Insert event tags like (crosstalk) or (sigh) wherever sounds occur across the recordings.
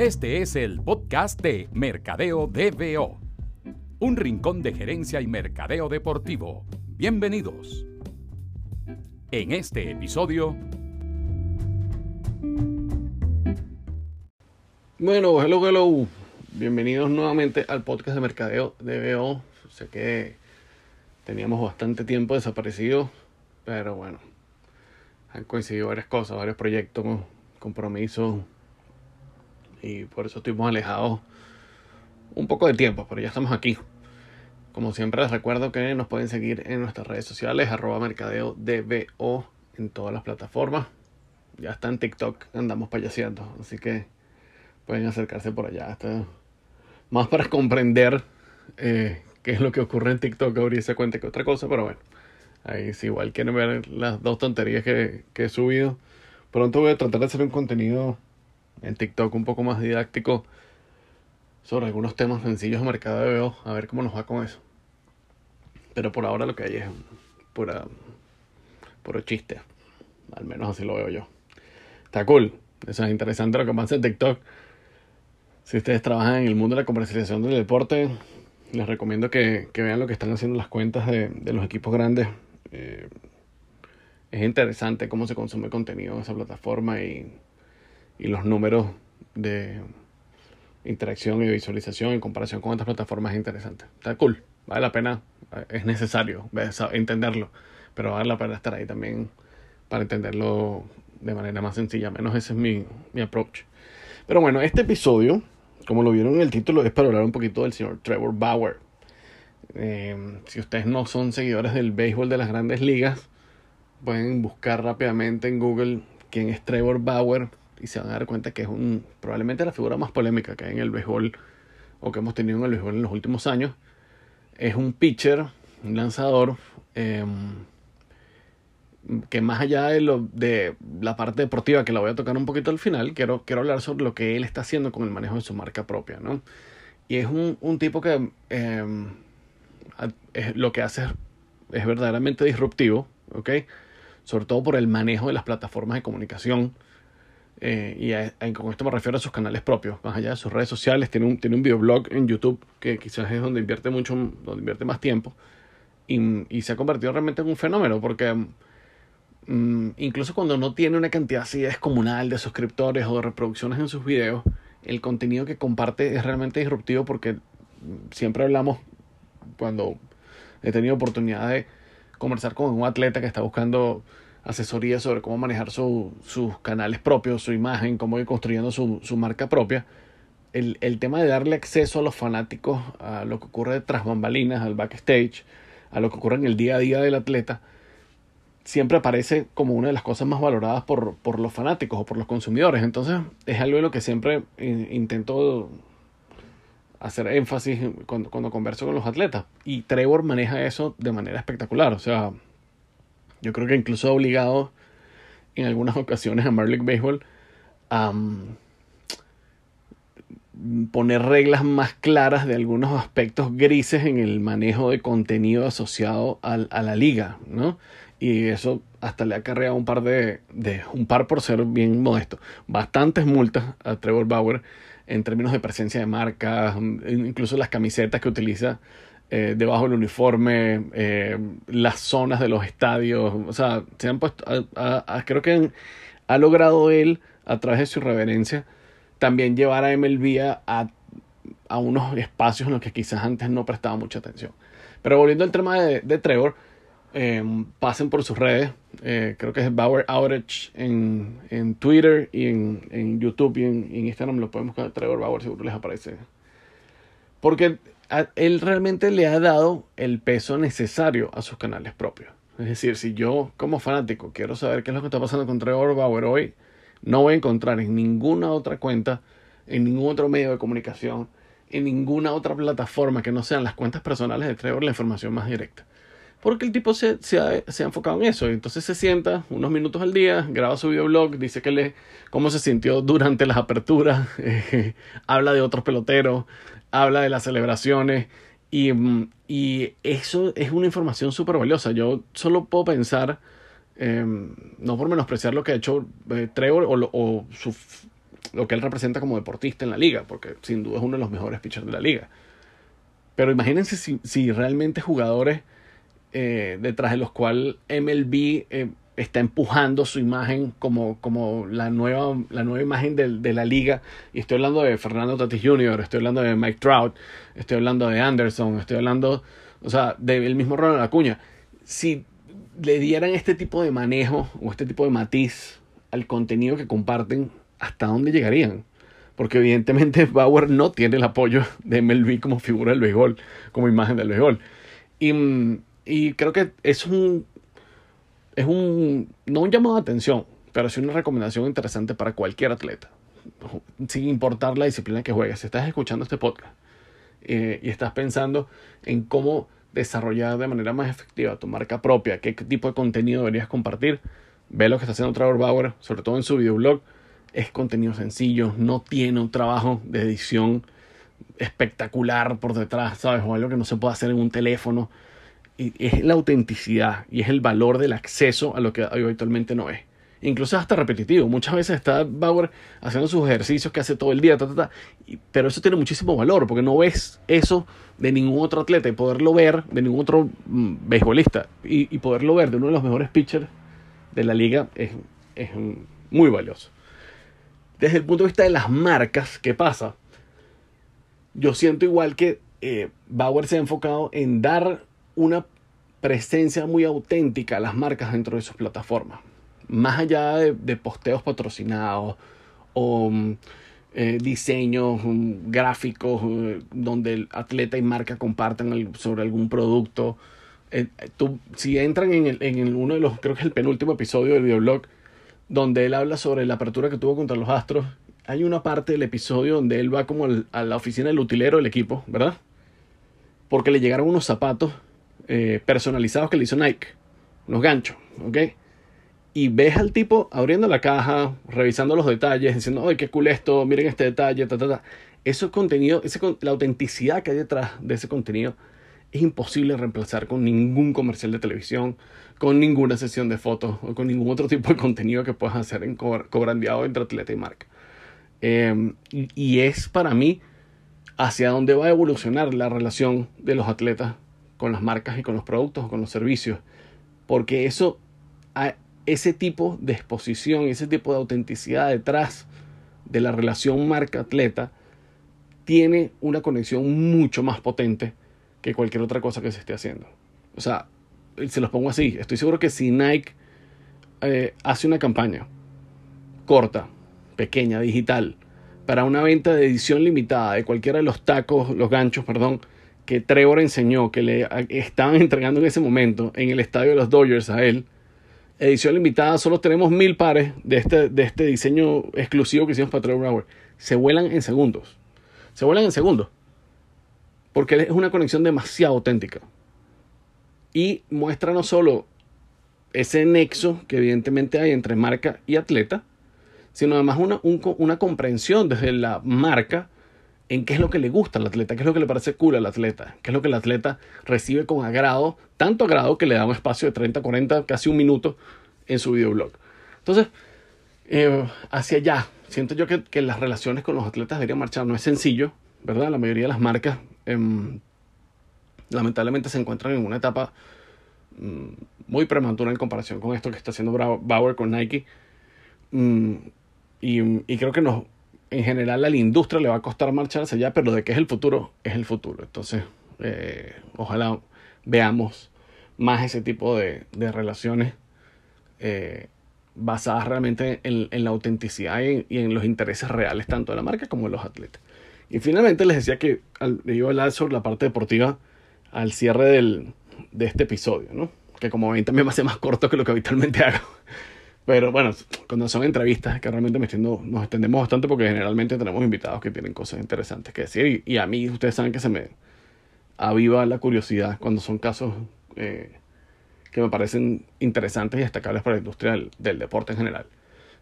Este es el podcast de Mercadeo DBO, un rincón de gerencia y mercadeo deportivo. Bienvenidos. En este episodio... Bueno, hello, hello. Bienvenidos nuevamente al podcast de Mercadeo DBO. Sé que teníamos bastante tiempo desaparecido, pero bueno, han coincidido varias cosas, varios proyectos, compromisos y por eso estuvimos alejados un poco de tiempo, pero ya estamos aquí. Como siempre les recuerdo que nos pueden seguir en nuestras redes sociales, arroba mercadeo DBO en todas las plataformas. Ya está en TikTok, andamos payaseando, así que pueden acercarse por allá. Más para comprender eh, qué es lo que ocurre en TikTok, abrirse cuenta que otra cosa, pero bueno. Ahí si igual quieren ver las dos tonterías que he subido. Pronto voy a tratar de hacer un contenido en TikTok un poco más didáctico sobre algunos temas sencillos de mercado de veo, a ver cómo nos va con eso. Pero por ahora lo que hay es pura, puro chiste, al menos así lo veo yo. Está cool, eso es interesante lo que pasa en TikTok. Si ustedes trabajan en el mundo de la comercialización del deporte, les recomiendo que, que vean lo que están haciendo las cuentas de, de los equipos grandes. Eh, es interesante cómo se consume contenido en esa plataforma y y los números de interacción y visualización en comparación con otras plataformas es interesante. Está cool, vale la pena, es necesario entenderlo, pero vale la pena estar ahí también para entenderlo de manera más sencilla, menos ese es mi, mi approach. Pero bueno, este episodio, como lo vieron en el título, es para hablar un poquito del señor Trevor Bauer. Eh, si ustedes no son seguidores del béisbol de las grandes ligas, pueden buscar rápidamente en Google quién es Trevor Bauer y se van a dar cuenta que es un probablemente la figura más polémica que hay en el béisbol o que hemos tenido en el béisbol en los últimos años. Es un pitcher, un lanzador em, que más allá de, lo, de la parte deportiva que la voy a tocar un poquito al final, quiero, quiero hablar sobre lo que él está haciendo con el manejo de su marca propia. ¿no? Y es un, un tipo que em, es, lo que hace es, es verdaderamente disruptivo, ¿ok? sobre todo por el manejo de las plataformas de comunicación eh, y con esto me refiero a sus canales propios, más allá de sus redes sociales. Tiene un, tiene un videoblog en YouTube que quizás es donde invierte mucho, donde invierte más tiempo. Y, y se ha convertido realmente en un fenómeno porque mm, incluso cuando no tiene una cantidad así descomunal de suscriptores o de reproducciones en sus videos, el contenido que comparte es realmente disruptivo porque siempre hablamos cuando he tenido oportunidad de conversar con un atleta que está buscando asesoría sobre cómo manejar sus canales propios, su imagen, cómo ir construyendo su, su marca propia. El, el, tema de darle acceso a los fanáticos a lo que ocurre tras bambalinas, al backstage, a lo que ocurre en el día a día del atleta, siempre aparece como una de las cosas más valoradas por, por los fanáticos o por los consumidores. Entonces es algo en lo que siempre intento hacer énfasis cuando, cuando converso con los atletas. Y Trevor maneja eso de manera espectacular. O sea, yo creo que incluso ha obligado en algunas ocasiones a Major Baseball a mm, poner reglas más claras de algunos aspectos grises en el manejo de contenido asociado a, a la liga, ¿no? Y eso hasta le ha acarreado un par de, de, un par por ser bien modesto, bastantes multas a Trevor Bauer en términos de presencia de marca, incluso las camisetas que utiliza eh, debajo del uniforme, eh, las zonas de los estadios, o sea, se han puesto, creo que ha logrado él, a través de su reverencia, también llevar a MLB a, a unos espacios en los que quizás antes no prestaba mucha atención. Pero volviendo al tema de, de Trevor, eh, pasen por sus redes, creo que es Bauer Outage en, en Twitter y en, en YouTube y en, en Instagram, lo podemos buscar Trevor Bauer, seguro les aparece. Porque él realmente le ha dado el peso necesario a sus canales propios. Es decir, si yo como fanático quiero saber qué es lo que está pasando con Trevor Bauer hoy, no voy a encontrar en ninguna otra cuenta, en ningún otro medio de comunicación, en ninguna otra plataforma que no sean las cuentas personales de Trevor la información más directa. Porque el tipo se, se, ha, se ha, enfocado en eso. Entonces se sienta unos minutos al día, graba su videoblog, dice que le, cómo se sintió durante las aperturas, (laughs) eh, habla de otros peloteros, habla de las celebraciones y, mm, y eso es una información súper valiosa. Yo solo puedo pensar, eh, no por menospreciar lo que ha hecho eh, Trevor o, o, su, lo que él representa como deportista en la liga, porque sin duda es uno de los mejores pitchers de la liga. Pero imagínense si, si realmente jugadores eh, detrás de los cuales MLB eh, está empujando su imagen como, como la, nueva, la nueva imagen de, de, la liga. Y estoy hablando de Fernando Tatis Jr., estoy hablando de Mike Trout, estoy hablando de Anderson, estoy hablando, o sea, del mismo Ronald Acuña. Si le dieran este tipo de manejo o este tipo de matiz al contenido que comparten, ¿hasta dónde llegarían? Porque evidentemente (laughs) Bauer no tiene el apoyo de MLB como figura del béisbol, como imagen del béisbol. Y, y creo que es un, es un, no un llamado de atención, pero sí una recomendación interesante para cualquier atleta, sin importar la disciplina que juegues. Si estás escuchando este podcast eh, y estás pensando en cómo desarrollar de manera más efectiva tu marca propia, qué tipo de contenido deberías compartir, ve lo que está haciendo Trevor Bauer, sobre todo en su videoblog. Es contenido sencillo, no tiene un trabajo de edición espectacular por detrás, ¿sabes? O algo que no se puede hacer en un teléfono. Y es la autenticidad y es el valor del acceso a lo que habitualmente no es. Incluso hasta repetitivo. Muchas veces está Bauer haciendo sus ejercicios que hace todo el día, pero eso tiene muchísimo valor porque no ves eso de ningún otro atleta y poderlo ver de ningún otro mm, beisbolista y, y, poderlo ver de uno de los mejores pitchers de la liga es, es muy valioso. Desde el punto de vista de las marcas, ¿qué pasa? Yo siento igual que eh, Bauer se ha enfocado en dar una presencia muy auténtica a las marcas dentro de sus plataformas. Más allá de, posteos patrocinados o eh, diseños um, gráficos uh, donde el atleta y marca compartan sobre algún producto. Eh, tú, si entran en, el, en uno de los, creo que es el penúltimo episodio del videoblog, donde él habla sobre la apertura que tuvo contra los Astros, hay una parte del episodio donde él va como a la oficina del utilero del equipo, ¿verdad? Porque le llegaron unos zapatos eh, personalizados que le hizo Nike, unos ganchos, ¿ok? y ves al tipo abriendo la caja, revisando los detalles, diciendo, ¡ay, qué cool esto! Miren este detalle, ta, ta, ta. Eso contenido, ese, la autenticidad que hay detrás de ese contenido es imposible reemplazar con ningún comercial de televisión, con ninguna sesión de fotos o con ningún otro tipo de contenido que puedas hacer en cobrandeado entre atleta y marca. Y, y es para mí hacia dónde va a evolucionar la relación de los atletas con las marcas y con los productos o con los servicios. Porque eso ese tipo de exposición, ese tipo de autenticidad detrás de la relación marca-atleta tiene una conexión mucho más potente que cualquier otra cosa que se esté haciendo. O sea, se los pongo así, estoy seguro que si Nike eh, hace una campaña corta, pequeña, digital, para una venta de edición limitada de cualquiera de los tacos, los ganchos, perdón, que Trevor enseñó que le estaban entregando en ese momento en el estadio de los Dodgers a él, edición limitada, solo tenemos mil pares de este, de este diseño exclusivo que hicimos para Trevor Bauer. Se vuelan en segundos. Se vuelan en segundos. Porque es una conexión demasiado auténtica. Y muestra no solo ese nexo que evidentemente hay entre marca y atleta, sino además una, una comprensión desde la marca en qué es lo que le gusta al atleta, qué es lo que le parece cool al atleta, qué es lo que el atleta recibe con agrado, tanto agrado que le da un espacio de 30, 40, casi un minuto en su videoblog. Entonces, eh, hacia allá, siento yo que, que, las relaciones con los atletas deberían marchar. No es sencillo, ¿verdad? La mayoría de las marcas eh, lamentablemente se encuentran en una etapa mm, muy prematura en comparación con esto que está haciendo Bauer con Nike. Mm, y, y creo que nos en general a la industria le va a costar marcharse allá, pero de qué es el futuro, es el futuro. Entonces, eh, ojalá veamos más ese tipo de, relaciones eh, basadas realmente en, la autenticidad y, en los intereses reales tanto de la marca como de los atletas. Y finalmente les decía que al, iba a hablar sobre la parte deportiva al cierre del, de este episodio, ¿no? que como ven también me hace más corto que lo que habitualmente hago. Pero bueno, cuando son entrevistas que realmente me extiendo, nos extendemos bastante porque generalmente tenemos invitados que tienen cosas interesantes que decir. Y, a mí ustedes saben que se me aviva la curiosidad cuando son casos eh, que me parecen interesantes y destacables para la industria del, deporte en general.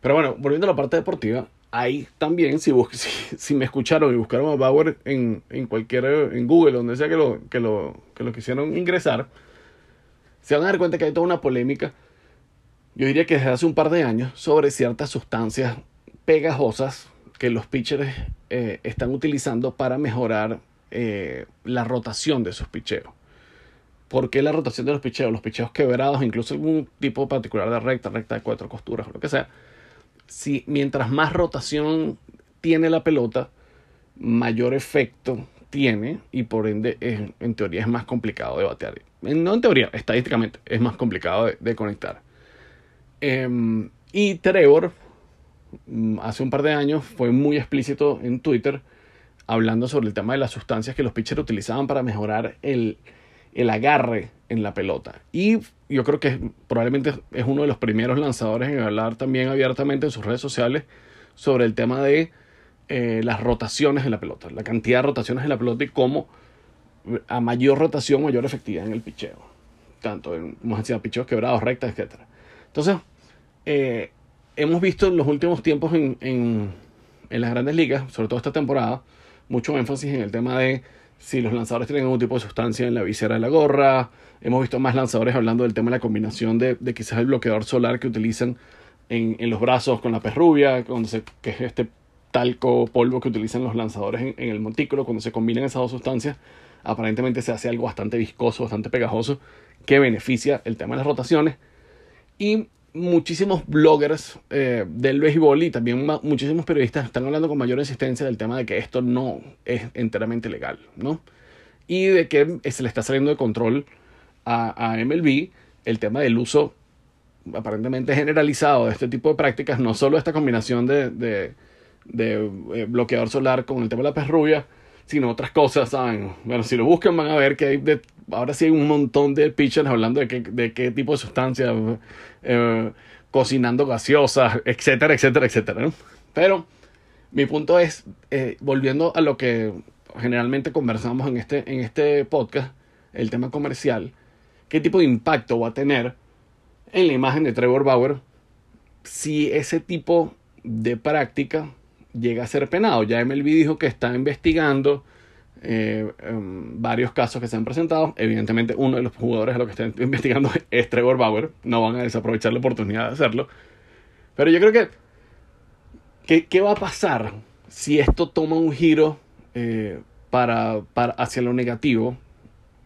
Pero bueno, volviendo a la parte deportiva, ahí también, si, (laughs) si, si me escucharon y buscaron a Bauer en, en cualquier, en Google, donde sea que lo, que, lo, que lo quisieron ingresar, se van a dar cuenta que hay toda una polémica yo diría que desde hace un par de años, sobre ciertas sustancias pegajosas que los pitchers eh, están utilizando para mejorar eh, la rotación de sus picheos. ¿Por qué la rotación de los picheos? Los picheos quebrados, incluso algún tipo particular de recta, recta de cuatro costuras, lo que sea. Si mientras más rotación tiene la pelota, mayor efecto tiene y por ende en teoría es más complicado de batear. No en teoría, estadísticamente es más complicado de, conectar. Em, y Trevor, mm, hace un par de años, fue muy explícito en Twitter hablando sobre el tema de las sustancias que los pitchers utilizaban para mejorar el, el agarre en la pelota. Y yo creo que probablemente es uno de los primeros lanzadores en hablar también abiertamente en sus redes sociales sobre el tema de eh, las rotaciones en la pelota, la cantidad de rotaciones en la pelota y cómo a mayor rotación, mayor efectividad en el picheo. Tanto en, como decía, picheos quebrados, rectas, etc. Entonces, eh, hemos visto en los últimos tiempos en, en, en, las grandes ligas, sobre todo esta temporada, mucho énfasis en el tema de si los lanzadores tienen algún tipo de sustancia en la visera de la gorra. Hemos visto más lanzadores hablando del tema de la combinación de, quizás el bloqueador solar que utilizan en, en los brazos con la perrubia, se, que es este talco polvo que utilizan los lanzadores en, el montículo, cuando se combinan esas dos sustancias, aparentemente se hace algo bastante viscoso, bastante pegajoso, que beneficia el tema de las rotaciones. Y muchísimos bloggers eh, del béisbol y también muchísimos periodistas están hablando con mayor insistencia del tema de que esto no es enteramente legal, ¿no? Y de que se le está saliendo de control a, a MLB el tema del uso aparentemente generalizado de este tipo de prácticas, no solo esta combinación de de eh, bloqueador solar con el tema de la pez rubia, sino otras cosas, ¿saben? Bueno, si lo buscan van a ver que hay de, ahora sí hay un montón de pitchers hablando de, de qué tipo de sustancias, eh, cocinando gaseosas, etcétera, etcétera, etcétera. Pero mi punto es, eh, volviendo a lo que generalmente conversamos en este, en este podcast, el tema comercial, ¿qué tipo de impacto va a tener en la imagen de Trevor Bauer si ese tipo de práctica llega a ser penado. Ya MLB dijo que está investigando eh, em, varios casos que se han presentado. Evidentemente, uno de los jugadores a lo que están (laughs) investigando es Trevor Bauer. No van a desaprovechar la oportunidad de hacerlo. Pero yo creo que. ¿Qué, qué va a pasar si esto toma un giro eh, para, para, hacia lo negativo?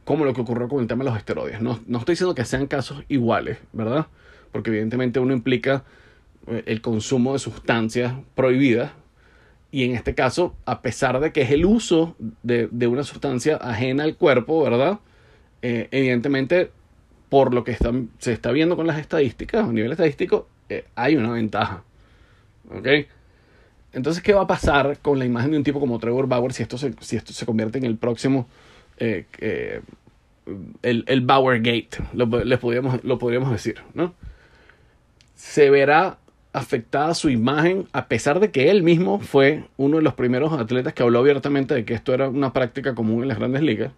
Como lo que ocurrió con el tema de los esteroides. No, no estoy diciendo que sean casos iguales, ¿verdad? Porque evidentemente uno implica eh, el consumo de sustancias prohibidas y en este caso, a pesar de que es el uso de, una sustancia ajena al cuerpo, ¿verdad? Eh, evidentemente, por lo que se está viendo con las estadísticas, a nivel estadístico, eh, hay una ventaja. ¿Ok? Entonces, ¿qué va a pasar con la imagen de un tipo como Trevor Bauer si esto se, si esto se convierte en el próximo, eh, el, el Bauer Gate, lo, les podríamos, lo podríamos decir, ¿no? Se verá afectada su imagen, a pesar de que él mismo fue uno de los primeros atletas que habló abiertamente de que esto era una práctica común en las grandes ligas,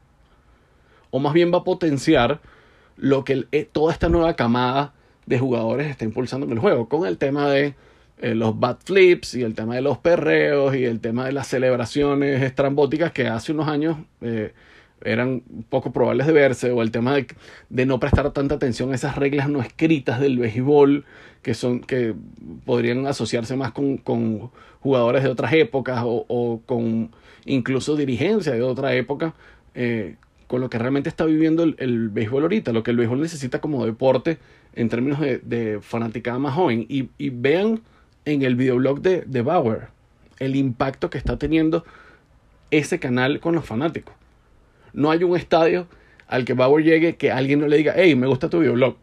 o más bien va a potenciar lo que eh, toda esta nueva camada de jugadores está impulsando en el juego, con el tema de eh, los bat flips y el tema de los perreos y el tema de las celebraciones estrambóticas que hace unos años eh, eran poco probables de verse, o el tema de, de, no prestar tanta atención a esas reglas no escritas del béisbol, que, son, que podrían asociarse más con, con jugadores de otras épocas o, o, con incluso dirigencia de otra época, eh, con lo que realmente está viviendo el, el, béisbol ahorita, lo que el béisbol necesita como deporte en términos de, de fanaticada más joven. Y, y vean en el videoblog de, de Bauer el impacto que está teniendo ese canal con los fanáticos no hay un estadio al que Bauer llegue que alguien no le diga, hey, me gusta tu videoblog.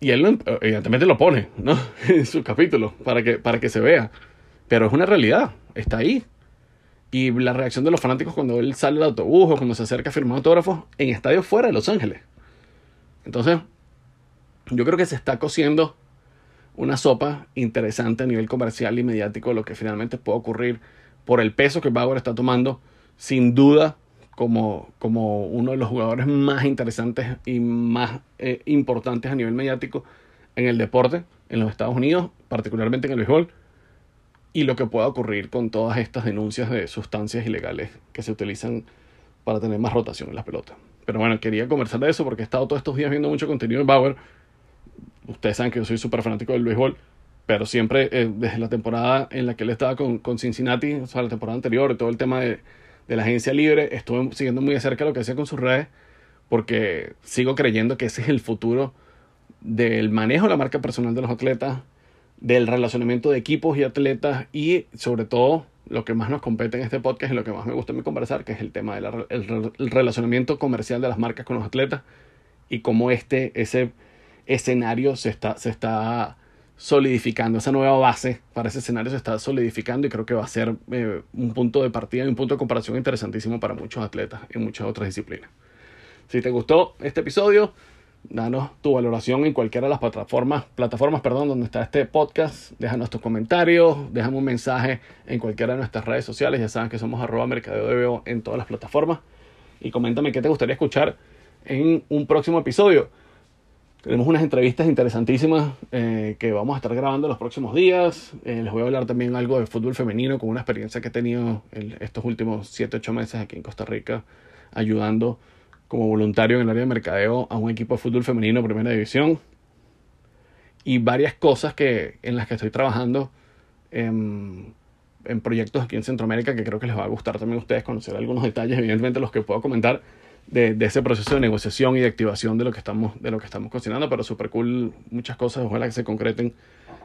Y él evidentemente lo pone, ¿no? (laughs) en su capítulo, para que, para que se vea. Pero es una realidad, está ahí. Y la reacción de los fanáticos cuando él sale del autobús o cuando se acerca a firmar autógrafos en estadios fuera de Los Ángeles. Entonces, yo creo que se está cociendo una sopa interesante a nivel comercial y mediático, lo que finalmente puede ocurrir por el peso que Bauer está tomando. Sin duda, como, como uno de los jugadores más interesantes y más eh, importantes a nivel mediático en el deporte en los Estados Unidos, particularmente en el béisbol, y lo que pueda ocurrir con todas estas denuncias de sustancias ilegales que se utilizan para tener más rotación en las pelotas. Pero bueno, quería conversar de eso porque he estado todos estos días viendo mucho contenido en Bauer. Ustedes saben que yo soy súper fanático del béisbol pero siempre eh, desde la temporada en la que él estaba con, con Cincinnati, o sea, la temporada anterior, todo el tema de, de la agencia libre, estuve siguiendo muy de cerca lo que hacía con sus redes, porque sigo creyendo que ese es el futuro del manejo de la marca personal de los atletas, del relacionamiento de equipos y atletas y sobre todo lo que más nos compete en este podcast y lo que más me gusta a mí conversar, que es el tema del el relacionamiento comercial de las marcas con los atletas y cómo este, ese escenario se está, se está solidificando, esa nueva base para ese escenario se está solidificando y creo que va a ser eh, un punto de partida y un punto de comparación interesantísimo para muchos atletas en muchas otras disciplinas. Si te gustó este episodio, danos tu valoración en cualquiera de las plataformas, plataformas perdón, donde está este podcast. Déjanos tus comentarios, déjame un mensaje en cualquiera de nuestras redes sociales. Ya saben que somos arroba mercadeo en todas las plataformas. Y coméntame qué te gustaría escuchar en un próximo episodio. Tenemos unas entrevistas interesantísimas eh, que vamos a estar grabando los próximos días. Eh, les voy a hablar también algo de fútbol femenino con una experiencia que he tenido en estos últimos 7-8 meses aquí en Costa Rica ayudando como voluntario en el área de mercadeo a un equipo de fútbol femenino primera división y varias cosas que en las que estoy trabajando en, en, proyectos aquí en Centroamérica que creo que les va a gustar también a ustedes conocer algunos detalles evidentemente los que puedo comentar de, ese proceso de negociación y de activación de lo que estamos de lo que estamos cocinando pero súper cool muchas cosas ojalá que se concreten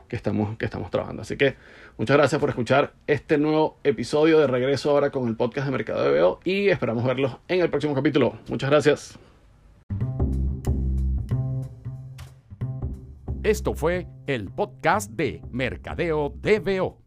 que estamos, que estamos trabajando. Así que muchas gracias por escuchar este nuevo episodio de regreso ahora con el podcast de Mercado de Veo y esperamos verlos en el próximo capítulo. Muchas gracias. Esto fue el podcast de Mercadeo DBO